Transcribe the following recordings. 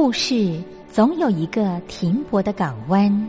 故事总有一个停泊的港湾。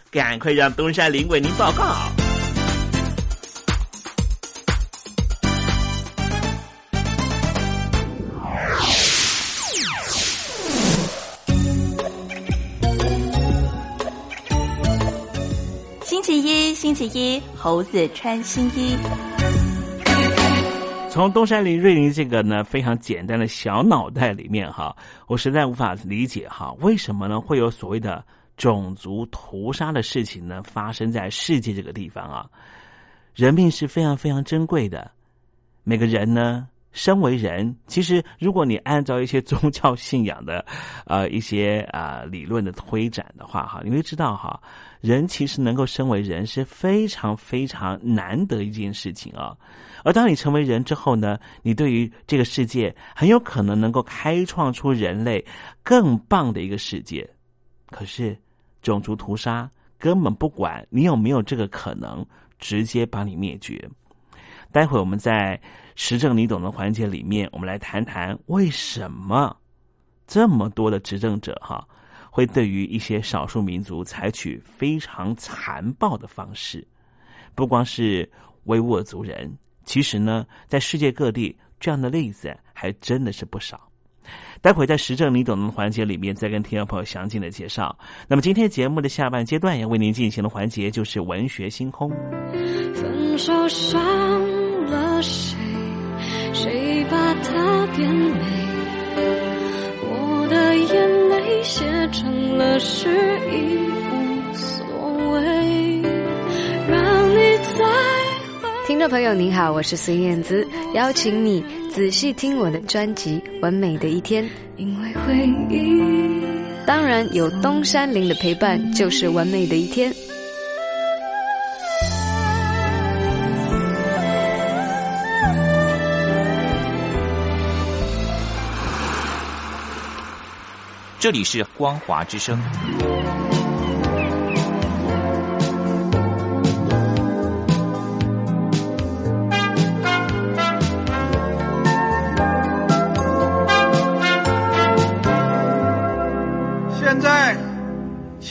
赶快让东山林为您报告。星期一，星期一，猴子穿新衣。从东山林瑞林这个呢非常简单的小脑袋里面哈，我实在无法理解哈，为什么呢会有所谓的种族屠杀的事情呢发生在世界这个地方啊？人命是非常非常珍贵的，每个人呢。身为人，其实如果你按照一些宗教信仰的，呃，一些啊理论的推展的话，哈，你会知道哈，人其实能够身为人是非常非常难得一件事情啊。而当你成为人之后呢，你对于这个世界很有可能能够开创出人类更棒的一个世界。可是种族屠杀根本不管你有没有这个可能，直接把你灭绝。待会我们在。实证你懂的环节里面，我们来谈谈为什么这么多的执政者哈会对于一些少数民族采取非常残暴的方式，不光是维吾尔族人，其实呢，在世界各地这样的例子还真的是不少。待会在时政你懂的环节里面再跟听众朋友详尽的介绍。那么今天节目的下半阶段要为您进行的环节就是文学星空。分手伤了谁？谁把它变美？我的眼泪写成了诗，已无所谓。听众朋友您好，我是孙燕姿，邀请你仔细听我的专辑《完美的一天》，因为回忆，当然有东山林的陪伴，就是完美的一天。这里是光华之声。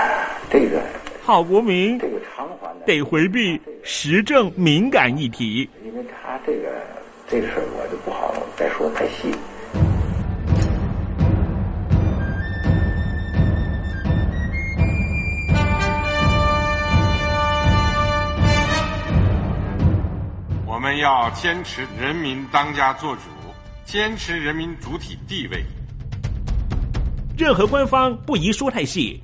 这个好国民，这个偿还得回避时政敏感议题。因为他这个这个事儿，我就不好再说太细。我们要坚持人民当家作主，坚持人民主体地位。任何官方不宜说太细，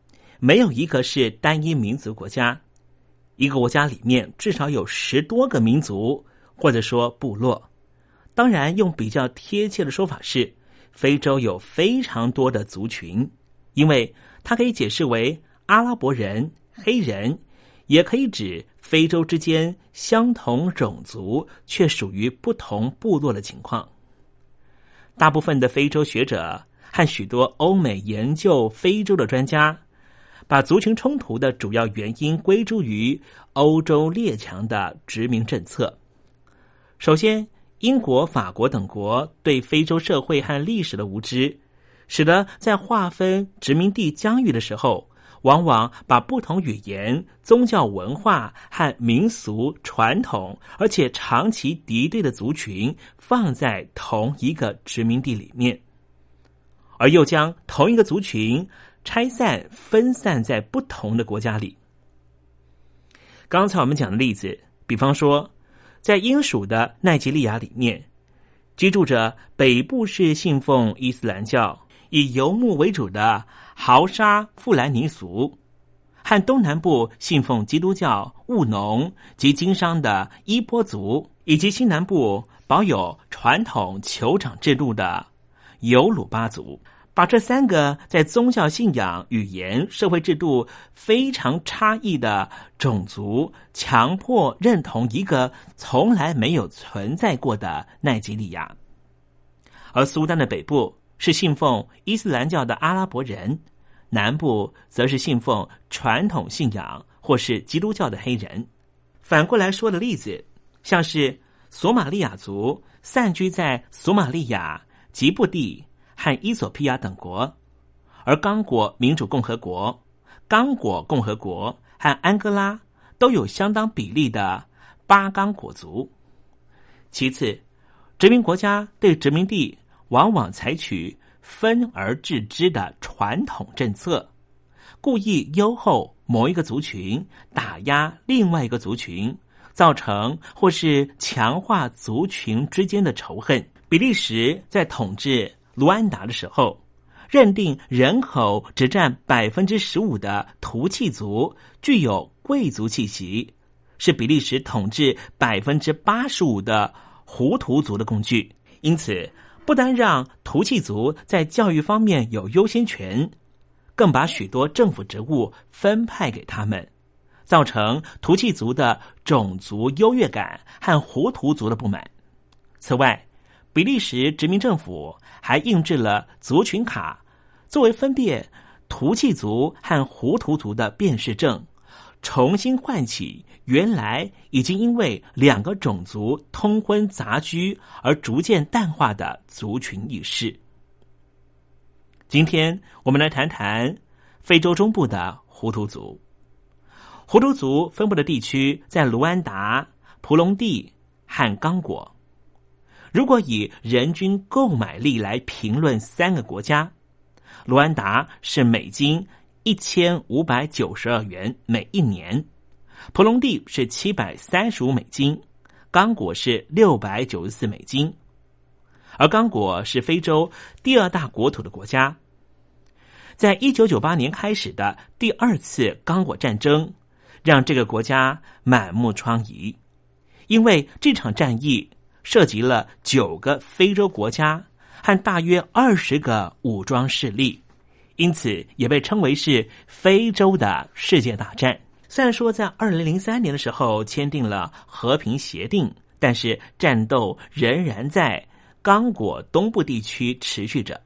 没有一个是单一民族国家，一个国家里面至少有十多个民族，或者说部落。当然，用比较贴切的说法是，非洲有非常多的族群，因为它可以解释为阿拉伯人、黑人，也可以指非洲之间相同种族却属于不同部落的情况。大部分的非洲学者和许多欧美研究非洲的专家。把族群冲突的主要原因归诸于欧洲列强的殖民政策。首先，英国、法国等国对非洲社会和历史的无知，使得在划分殖民地疆域的时候，往往把不同语言、宗教文化和民俗传统，而且长期敌对的族群放在同一个殖民地里面，而又将同一个族群。拆散、分散在不同的国家里。刚才我们讲的例子，比方说，在英属的奈及利亚里面，居住着北部是信奉伊斯兰教、以游牧为主的豪沙富兰尼族，和东南部信奉基督教、务农及经商的伊波族，以及西南部保有传统酋长制度的尤鲁巴族。把这三个在宗教信仰、语言、社会制度非常差异的种族强迫认同一个从来没有存在过的奈及利亚，而苏丹的北部是信奉伊斯兰教的阿拉伯人，南部则是信奉传统信仰或是基督教的黑人。反过来说的例子，像是索马利亚族散居在索马利亚、吉布地。和伊索比亚等国，而刚果民主共和国、刚果共和国和安哥拉都有相当比例的巴刚果族。其次，殖民国家对殖民地往往采取分而治之的传统政策，故意优厚某一个族群，打压另外一个族群，造成或是强化族群之间的仇恨。比利时在统治。卢安达的时候，认定人口只占百分之十五的图契族具有贵族气息，是比利时统治百分之八十五的胡图族的工具。因此，不单让图契族在教育方面有优先权，更把许多政府职务分派给他们，造成图契族的种族优越感和胡图族的不满。此外，比利时殖民政府还印制了族群卡，作为分辨图契族和胡图族的辨识证，重新唤起原来已经因为两个种族通婚杂居而逐渐淡化的族群意识。今天我们来谈谈非洲中部的胡图族。胡图族分布的地区在卢安达、蒲隆地和刚果。如果以人均购买力来评论三个国家，卢安达是美金一千五百九十二元每一年，普隆地是七百三十五美金，刚果是六百九十四美金，而刚果是非洲第二大国土的国家。在一九九八年开始的第二次刚果战争，让这个国家满目疮痍，因为这场战役。涉及了九个非洲国家和大约二十个武装势力，因此也被称为是非洲的世界大战。虽然说在二零零三年的时候签订了和平协定，但是战斗仍然在刚果东部地区持续着，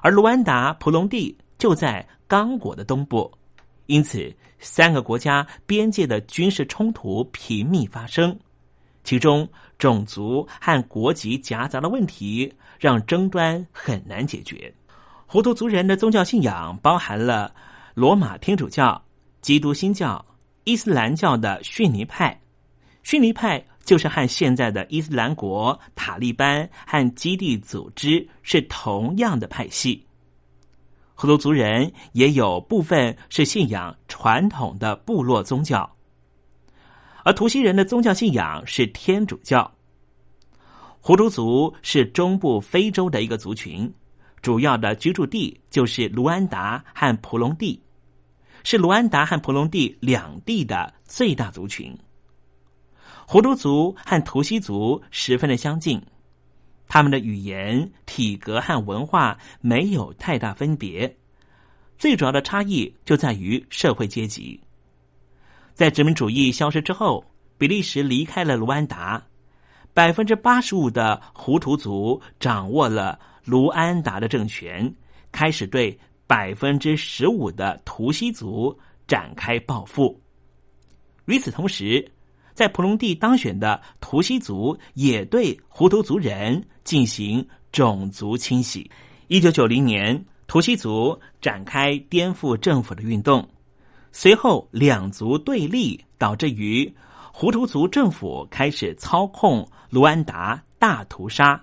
而卢安达普隆地就在刚果的东部，因此三个国家边界的军事冲突频密发生。其中种族和国籍夹杂的问题，让争端很难解决。胡图族人的宗教信仰包含了罗马天主教、基督新教伊斯兰教的逊尼派。逊尼派就是和现在的伊斯兰国、塔利班和基地组织是同样的派系。胡图族人也有部分是信仰传统的部落宗教，而图西人的宗教信仰是天主教。胡图族是中部非洲的一个族群，主要的居住地就是卢安达和普隆地，是卢安达和普隆地两地的最大族群。胡图族和图西族十分的相近，他们的语言、体格和文化没有太大分别，最主要的差异就在于社会阶级。在殖民主义消失之后，比利时离开了卢安达，百分之八十五的胡图族掌握了卢安达的政权，开始对百分之十五的图西族展开报复。与此同时，在普隆蒂当选的图西族也对胡图族人进行种族清洗。一九九零年，图西族展开颠覆政府的运动，随后两族对立，导致于胡图族政府开始操控卢安达，大屠杀，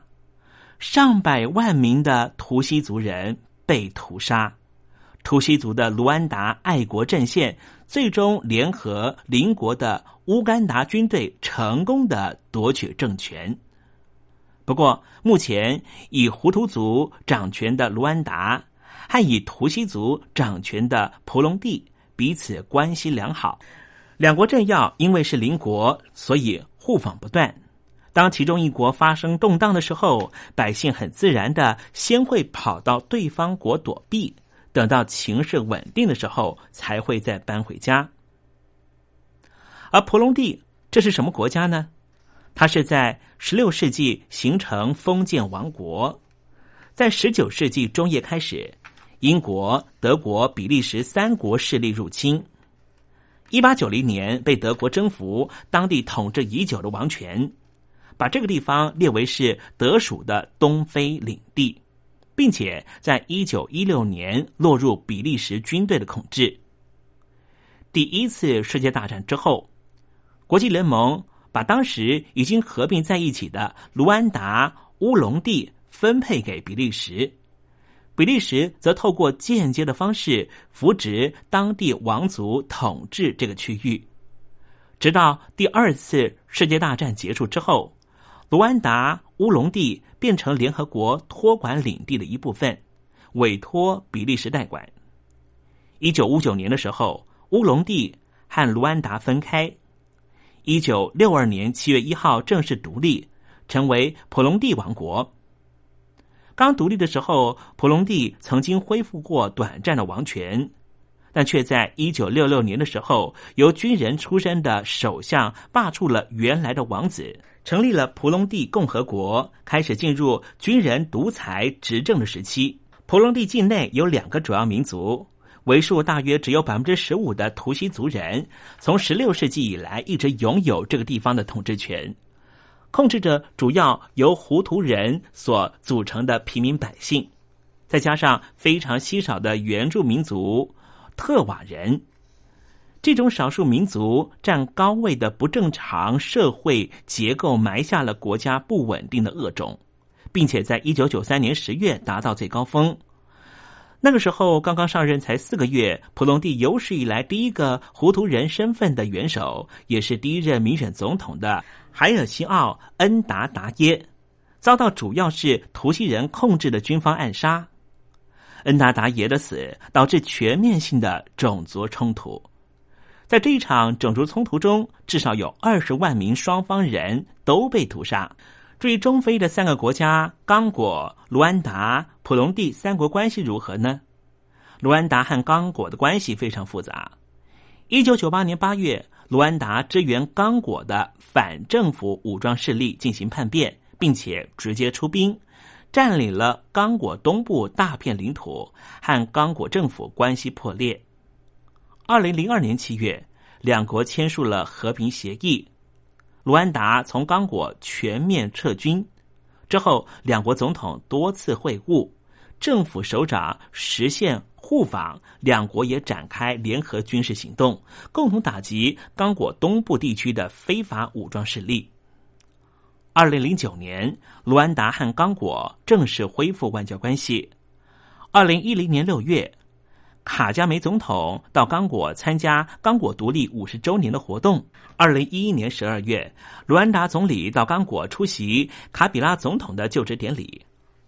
上百万名的图西族人被屠杀。图西族的卢安达爱国阵线最终联合邻国的乌干达军队，成功的夺取政权。不过，目前以胡图族掌权的卢安达和以图西族掌权的蒲隆地彼此关系良好，两国政要因为是邻国，所以互访不断。当其中一国发生动荡的时候，百姓很自然的先会跑到对方国躲避。等到情势稳定的时候，才会再搬回家。而婆隆地这是什么国家呢？它是在十六世纪形成封建王国，在十九世纪中叶开始，英国、德国、比利时三国势力入侵。一八九零年被德国征服，当地统治已久的王权，把这个地方列为是德属的东非领地。并且在一九一六年落入比利时军队的控制。第一次世界大战之后，国际联盟把当时已经合并在一起的卢安达乌龙地分配给比利时，比利时则透过间接的方式扶植当地王族统治这个区域，直到第二次世界大战结束之后。卢安达乌龙地变成联合国托管领地的一部分，委托比利时代管。一九五九年的时候，乌龙地和卢安达分开。一九六二年七月一号正式独立，成为普隆地王国。刚独立的时候，普隆地曾经恢复过短暂的王权，但却在一九六六年的时候，由军人出身的首相罢黜了原来的王子。成立了蒲隆地共和国，开始进入军人独裁执政的时期。蒲隆地境内有两个主要民族，为数大约只有百分之十五的图西族人，从十六世纪以来一直拥有这个地方的统治权，控制着主要由胡图人所组成的平民百姓，再加上非常稀少的原住民族特瓦人。这种少数民族占高位的不正常社会结构，埋下了国家不稳定的恶种，并且在一九九三年十月达到最高峰。那个时候刚刚上任才四个月，普隆蒂有史以来第一个胡图人身份的元首，也是第一任民选总统的海尔西奥恩达达耶，遭到主要是图西人控制的军方暗杀。恩达达耶的死导致全面性的种族冲突。在这一场种族冲突中，至少有二十万名双方人都被屠杀。至于中非的三个国家——刚果、卢安达、普隆蒂三国关系如何呢？卢安达和刚果的关系非常复杂。一九九八年八月，卢安达支援刚果的反政府武装势力进行叛变，并且直接出兵，占领了刚果东部大片领土，和刚果政府关系破裂。二零零二年七月，两国签署了和平协议。卢安达从刚果全面撤军之后，两国总统多次会晤，政府首长实现互访，两国也展开联合军事行动，共同打击刚果东部地区的非法武装势力。二零零九年，卢安达和刚果正式恢复外交关系。二零一零年六月，卡加梅总统到刚果参加刚果独立五十周年的活动。二零一一年十二月，卢安达总理到刚果出席卡比拉总统的就职典礼。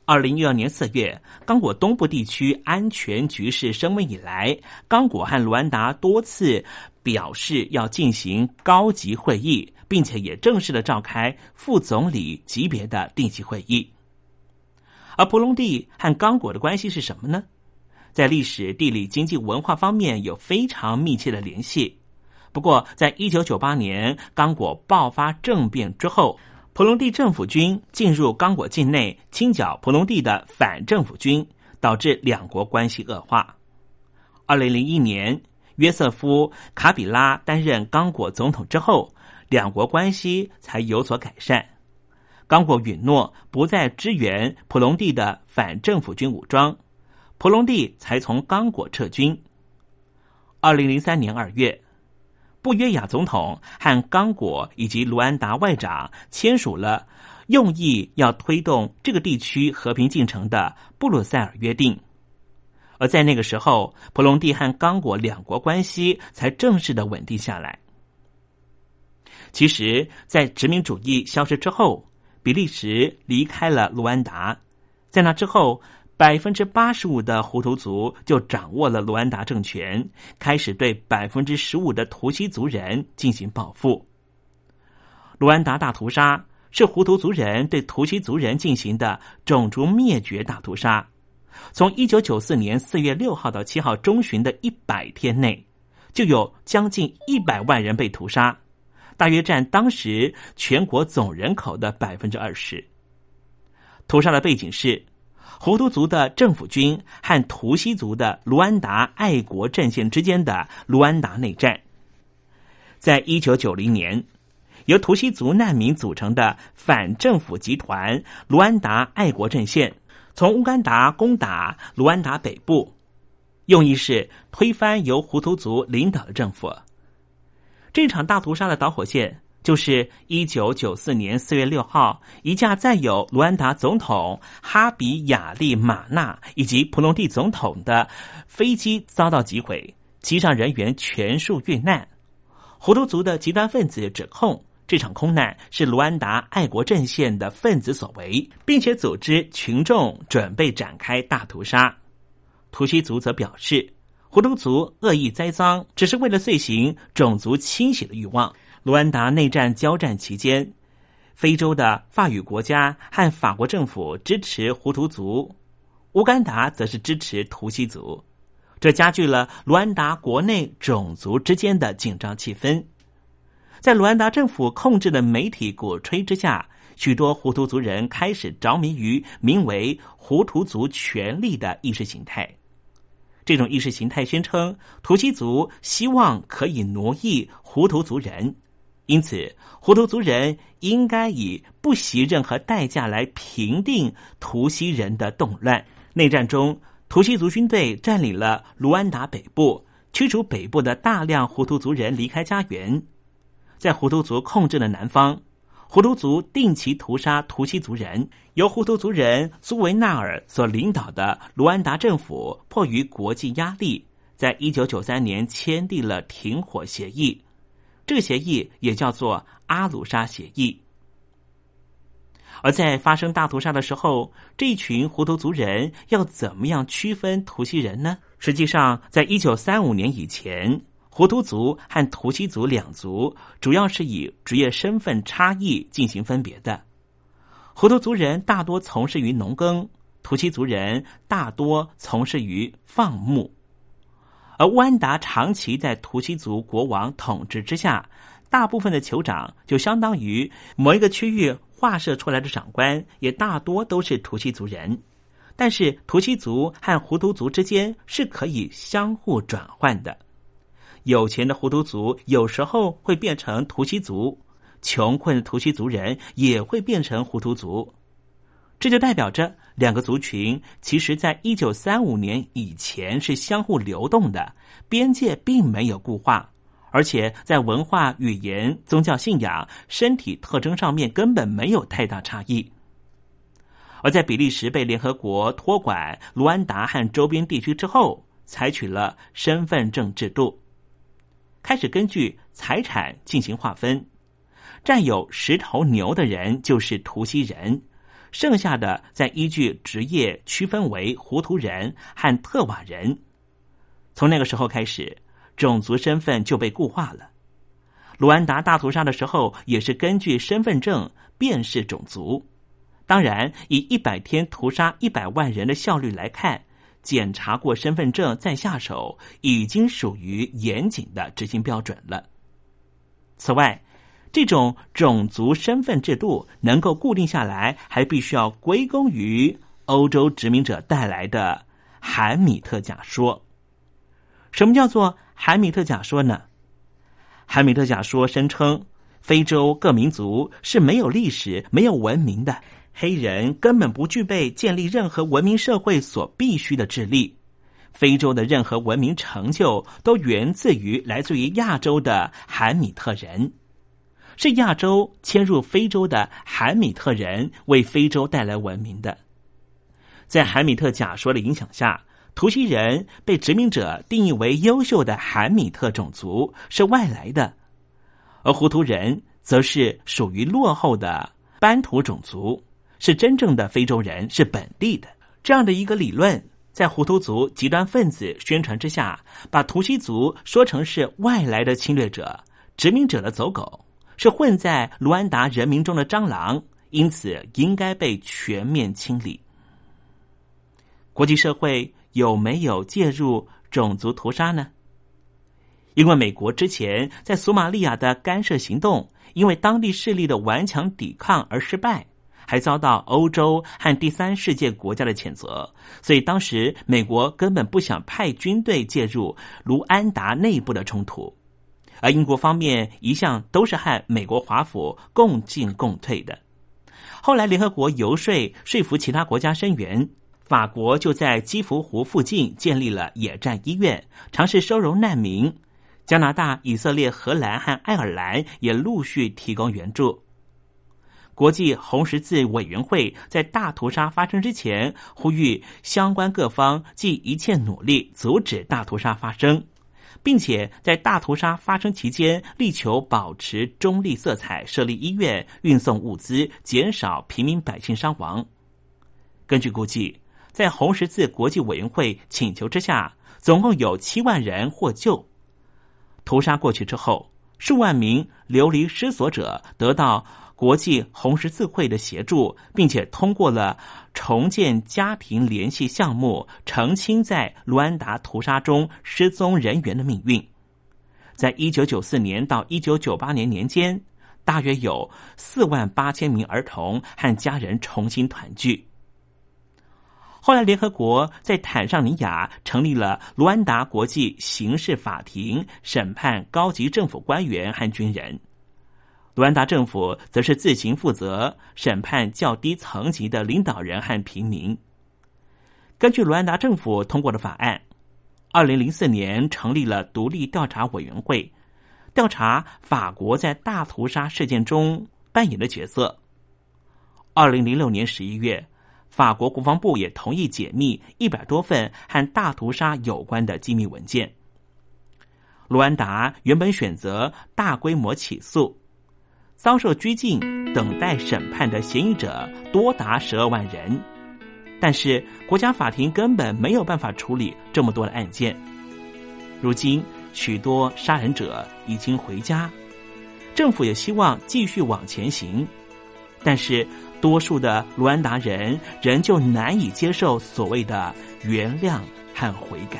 二零一二年四月，刚果东部地区安全局势升温以来，刚果和卢安达多次表示要进行高级会议，并且也正式的召开副总理级别的定期会议。而蒲隆地和刚果的关系是什么呢？在历史、地理、经济、文化方面有非常密切的联系。不过，在一九九八年刚果爆发政变之后。普隆蒂政府军进入刚果境内，清剿普隆蒂的反政府军，导致两国关系恶化。二零零一年，约瑟夫·卡比拉担任刚果总统之后，两国关系才有所改善。刚果允诺不再支援普隆蒂的反政府军武装，普隆蒂才从刚果撤军。二零零三年二月。布约亚总统和刚果以及卢安达外长签署了用意要推动这个地区和平进程的布鲁塞尔约定，而在那个时候，普隆蒂和刚果两国关系才正式的稳定下来。其实，在殖民主义消失之后，比利时离开了卢安达，在那之后。百分之八十五的胡图族就掌握了卢安达政权，开始对百分之十五的图西族人进行报复。卢安达大屠杀是胡图族人对图西族人进行的种族灭绝大屠杀。从一九九四年四月六号到七号中旬的一百天内，就有将近一百万人被屠杀，大约占当时全国总人口的百分之二十。屠杀的背景是。胡图族的政府军和图西族的卢安达爱国阵线之间的卢安达内战，在一九九零年，由图西族难民组成的反政府集团卢安达爱国阵线，从乌干达攻打卢安达北部，用意是推翻由胡图族领导的政府。这场大屠杀的导火线。就是一九九四年四月六号，一架载有卢安达总统哈比亚利马纳以及普隆蒂总统的飞机遭到击毁，机上人员全数遇难。胡图族的极端分子指控这场空难是卢安达爱国阵线的分子所为，并且组织群众准备展开大屠杀。图西族则表示，胡图族恶意栽赃，只是为了遂行种族清洗的欲望。卢安达内战交战期间，非洲的法语国家和法国政府支持胡图族，乌干达则是支持图西族，这加剧了卢安达国内种族之间的紧张气氛。在卢安达政府控制的媒体鼓吹之下，许多胡图族人开始着迷于名为“胡图族权力”的意识形态。这种意识形态宣称，图西族希望可以奴役胡图族人。因此，胡图族人应该以不惜任何代价来平定图西人的动乱。内战中，图西族军队占领了卢安达北部，驱逐北部的大量胡图族人离开家园。在胡图族控制的南方，胡图族定期屠杀图西族人。由胡图族人苏维纳尔所领导的卢安达政府，迫于国际压力，在一九九三年签订了停火协议。这个协议也叫做阿鲁沙协议。而在发生大屠杀的时候，这一群胡图族人要怎么样区分图西人呢？实际上，在一九三五年以前，胡图族和图西族两族主要是以职业身份差异进行分别的。胡图族人大多从事于农耕，图西族人大多从事于放牧。而乌安达长期在图西族国王统治之下，大部分的酋长就相当于某一个区域划设出来的长官，也大多都是图西族人。但是图西族和胡图族之间是可以相互转换的，有钱的胡图族有时候会变成图西族，穷困的图西族人也会变成胡图族，这就代表着两个族群其实在一九三五年以前是相互流动的，边界并没有固化，而且在文化、语言、宗教信仰、身体特征上面根本没有太大差异。而在比利时被联合国托管卢安达和周边地区之后，采取了身份证制度，开始根据财产进行划分。占有十头牛的人就是图西人，剩下的再依据职业区分为胡图人和特瓦人。从那个时候开始，种族身份就被固化了。卢安达大屠杀的时候，也是根据身份证辨识种族。当然，以一百天屠杀一百万人的效率来看，检查过身份证再下手，已经属于严谨的执行标准了。此外，这种种族身份制度能够固定下来，还必须要归功于欧洲殖民者带来的韩米特假说。什么叫做韩米特假说呢？韩米特假说声称，非洲各民族是没有历史、没有文明的。黑人根本不具备建立任何文明社会所必须的智力。非洲的任何文明成就都源自于来自于亚洲的韩米特人，是亚洲迁入非洲的海米特人为非洲带来文明的。在海米特假说的影响下，图西人被殖民者定义为优秀的海米特种族，是外来的；而胡图人则是属于落后的班图种族。是真正的非洲人，是本地的这样的一个理论，在胡图族极端分子宣传之下，把图西族说成是外来的侵略者、殖民者的走狗，是混在卢安达人民中的蟑螂，因此应该被全面清理。国际社会有没有介入种族屠杀呢？因为美国之前在索马利亚的干涉行动，因为当地势力的顽强抵抗而失败。还遭到欧洲和第三世界国家的谴责，所以当时美国根本不想派军队介入卢安达内部的冲突，而英国方面一向都是和美国华府共进共退的。后来联合国游说说服其他国家声援，法国就在基福湖附近建立了野战医院，尝试收容难民。加拿大、以色列、荷兰和爱尔兰也陆续提供援助。国际红十字委员会在大屠杀发生之前，呼吁相关各方尽一切努力阻止大屠杀发生，并且在大屠杀发生期间力求保持中立色彩，设立医院、运送物资，减少平民百姓伤亡。根据估计，在红十字国际委员会请求之下，总共有七万人获救。屠杀过去之后，数万名流离失所者得到。国际红十字会的协助，并且通过了重建家庭联系项目，澄清在卢安达屠杀中失踪人员的命运。在一九九四年到一九九八年年间，大约有四万八千名儿童和家人重新团聚。后来，联合国在坦桑尼亚成立了卢安达国际刑事法庭，审判高级政府官员和军人。卢安达政府则是自行负责审判较低层级的领导人和平民。根据卢安达政府通过的法案，二零零四年成立了独立调查委员会，调查法国在大屠杀事件中扮演的角色。二零零六年十一月，法国国防部也同意解密一百多份和大屠杀有关的机密文件。卢安达原本选择大规模起诉。遭受拘禁、等待审判的嫌疑者多达十二万人，但是国家法庭根本没有办法处理这么多的案件。如今，许多杀人者已经回家，政府也希望继续往前行，但是多数的卢安达人仍旧难以接受所谓的原谅和悔改。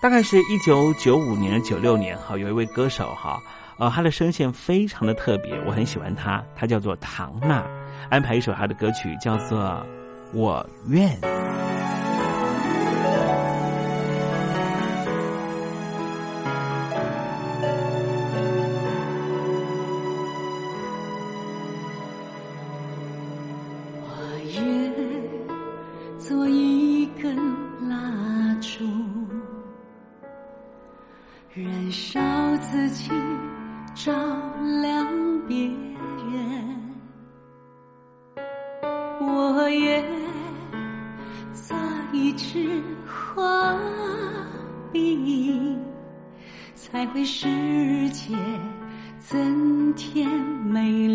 大概是一九九五年、九六年，哈，有一位歌手，哈，呃，他的声线非常的特别，我很喜欢他，他叫做唐娜，安排一首他的歌曲叫做《我愿》。我愿做一。烧自己，照亮别人。我也做一只画笔，才会世界增添美。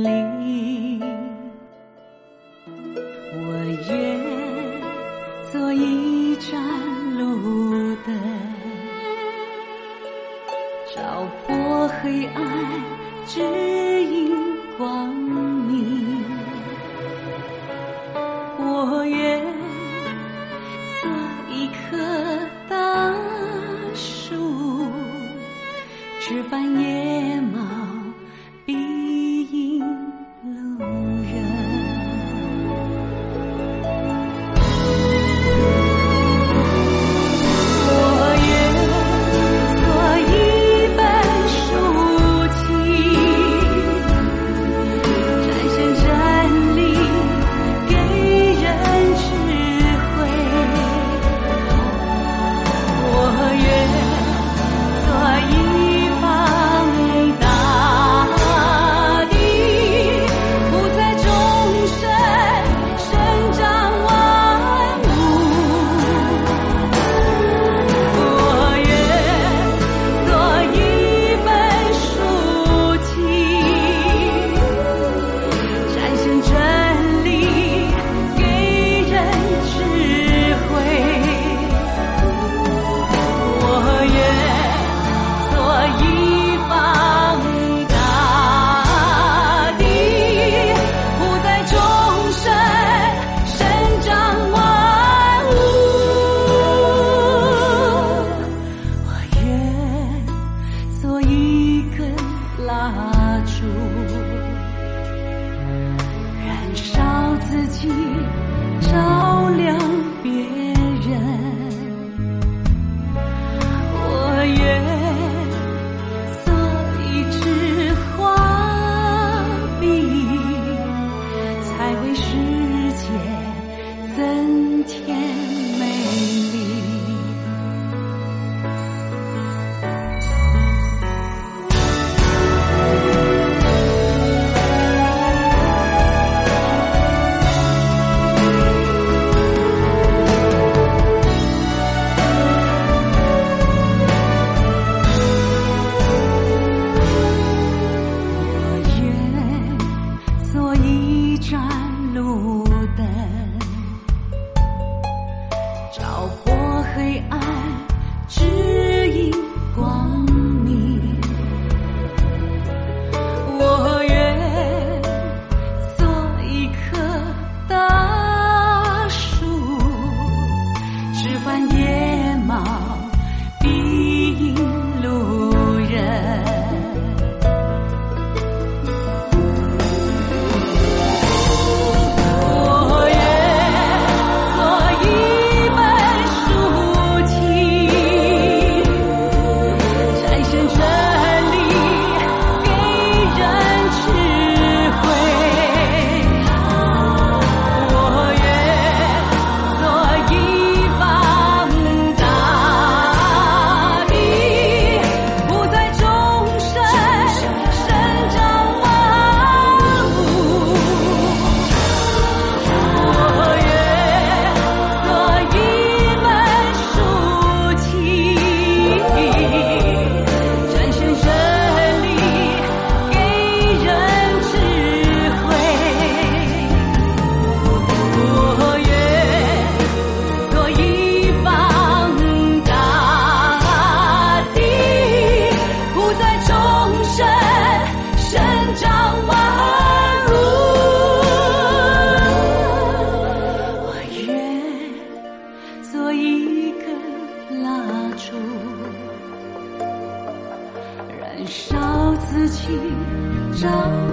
去找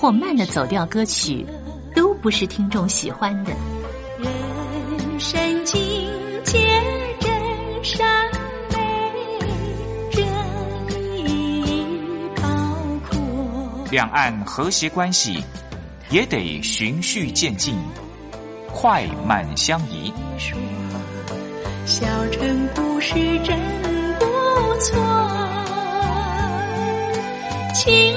或慢的走调歌曲，都不是听众喜欢的。人生境界真善美，真意高阔。两岸和谐关系也得循序渐进，快慢相宜。小城故事真不错，亲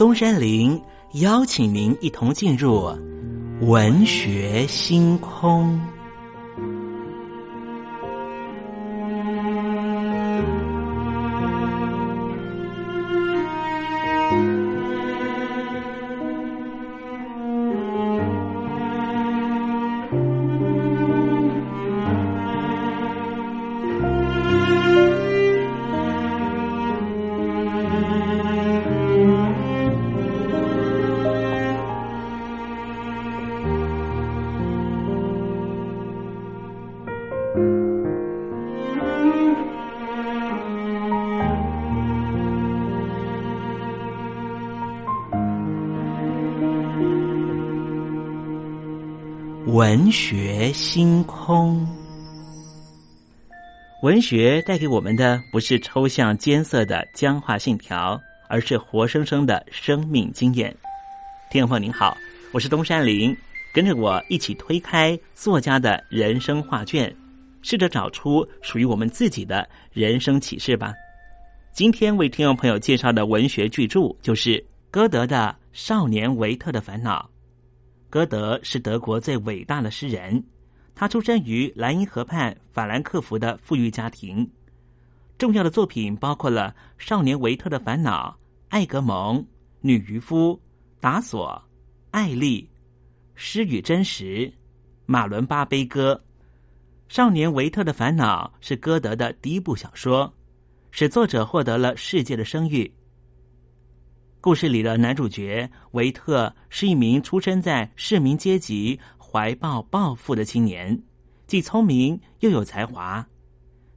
东山林邀请您一同进入文学星空。文学星空。文学带给我们的不是抽象艰涩的僵化信条，而是活生生的生命经验。听众朋友您好，我是东山林，跟着我一起推开作家的人生画卷，试着找出属于我们自己的人生启示吧。今天为听众朋友介绍的文学巨著就是歌德的《少年维特的烦恼》。歌德是德国最伟大的诗人，他出生于莱茵河畔法兰克福的富裕家庭。重要的作品包括了《少年维特的烦恼》《艾格蒙》《女渔夫》《达索》《艾丽》《诗与真实》《马伦巴悲歌》。《少年维特的烦恼》是歌德的第一部小说，使作者获得了世界的声誉。故事里的男主角维特是一名出生在市民阶级、怀抱抱负的青年，既聪明又有才华，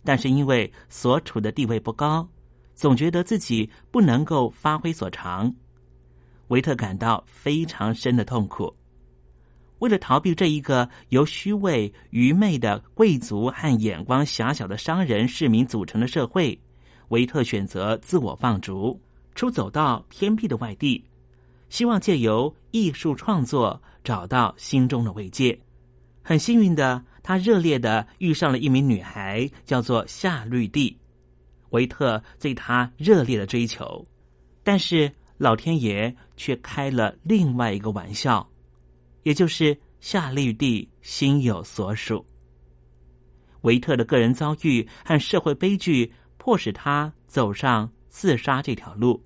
但是因为所处的地位不高，总觉得自己不能够发挥所长。维特感到非常深的痛苦。为了逃避这一个由虚伪、愚昧的贵族和眼光狭小的商人、市民组成的社会，维特选择自我放逐。出走到偏僻的外地，希望借由艺术创作找到心中的慰藉。很幸运的，他热烈的遇上了一名女孩，叫做夏绿蒂。维特对她热烈的追求，但是老天爷却开了另外一个玩笑，也就是夏绿蒂心有所属。维特的个人遭遇和社会悲剧，迫使他走上。自杀这条路，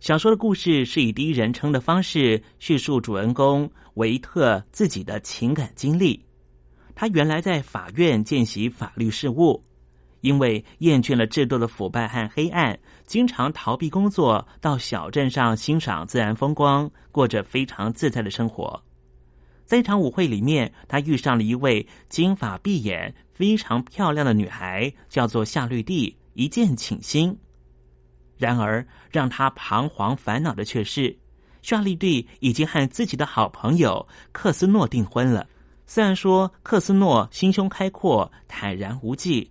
小说的故事是以第一人称的方式叙述主人公维特自己的情感经历。他原来在法院见习法律事务，因为厌倦了制度的腐败和黑暗，经常逃避工作，到小镇上欣赏自然风光，过着非常自在的生活。在一场舞会里面，他遇上了一位金发碧眼、非常漂亮的女孩，叫做夏绿蒂，一见倾心。然而，让他彷徨烦恼的却是，夏利蒂已经和自己的好朋友克斯诺订婚了。虽然说克斯诺心胸开阔、坦然无忌，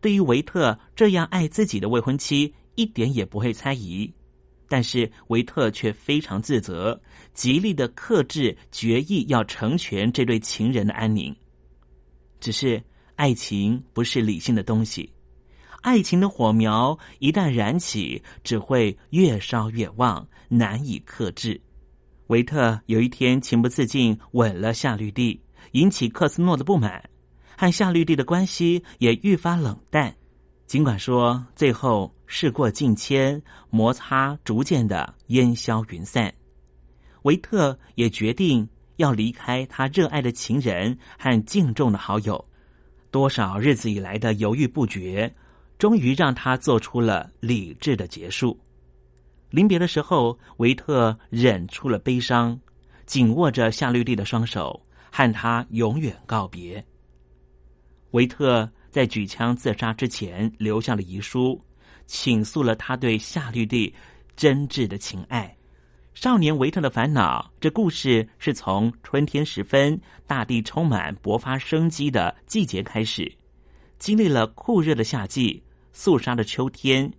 对于维特这样爱自己的未婚妻一点也不会猜疑，但是维特却非常自责，极力的克制，决意要成全这对情人的安宁。只是爱情不是理性的东西。爱情的火苗一旦燃起，只会越烧越旺，难以克制。维特有一天情不自禁吻了夏绿蒂，引起克斯诺的不满，和夏绿蒂的关系也愈发冷淡。尽管说最后事过境迁，摩擦逐渐的烟消云散，维特也决定要离开他热爱的情人和敬重的好友。多少日子以来的犹豫不决。终于让他做出了理智的结束。临别的时候，维特忍出了悲伤，紧握着夏绿蒂的双手，和他永远告别。维特在举枪自杀之前留下了遗书，倾诉了他对夏绿蒂真挚的情爱。少年维特的烦恼，这故事是从春天时分，大地充满勃发生机的季节开始，经历了酷热的夏季。肃杀的秋天，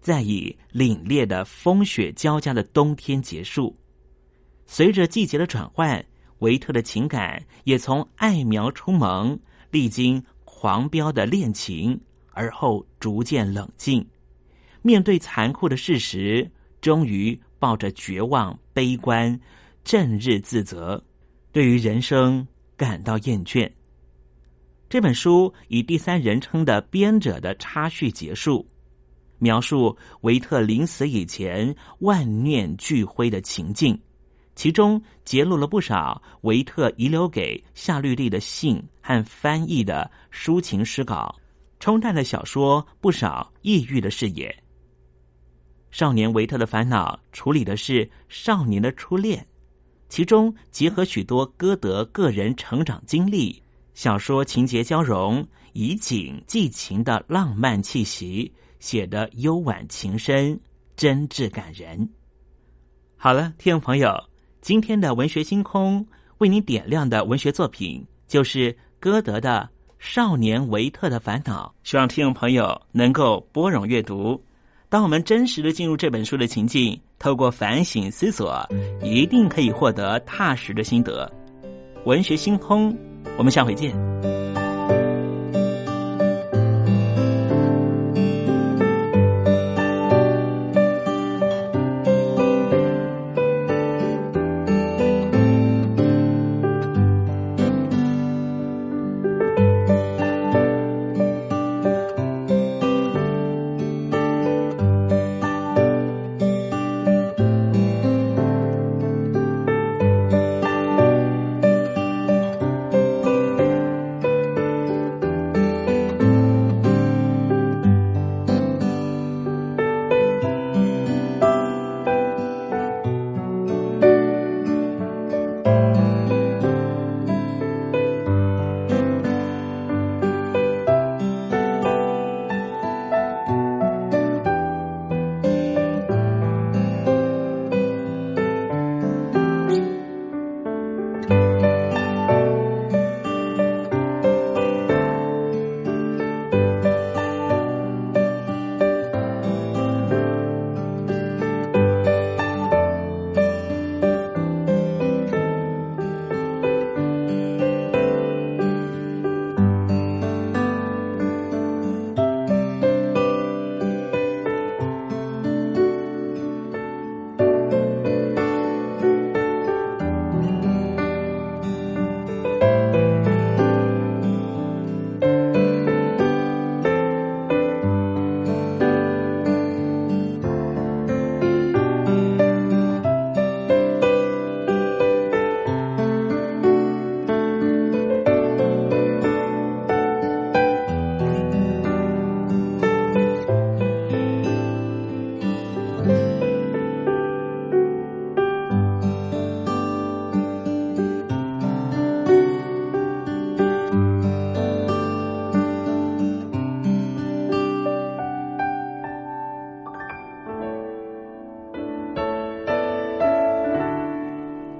再以凛冽的风雪交加的冬天结束。随着季节的转换，维特的情感也从爱苗初萌，历经狂飙的恋情，而后逐渐冷静。面对残酷的事实，终于抱着绝望、悲观、正日自责，对于人生感到厌倦。这本书以第三人称的编者的插叙结束，描述维特临死以前万念俱灰的情境，其中揭露了不少维特遗留给夏绿蒂的信和翻译的抒情诗稿，冲淡了小说不少抑郁的视野。少年维特的烦恼处理的是少年的初恋，其中结合许多歌德个人成长经历。小说情节交融，以景寄情的浪漫气息，写得幽婉情深，真挚感人。好了，听众朋友，今天的文学星空为您点亮的文学作品，就是歌德的《少年维特的烦恼》。希望听众朋友能够拨冗阅读。当我们真实的进入这本书的情境，透过反省思索，一定可以获得踏实的心得。文学星空，我们下回见。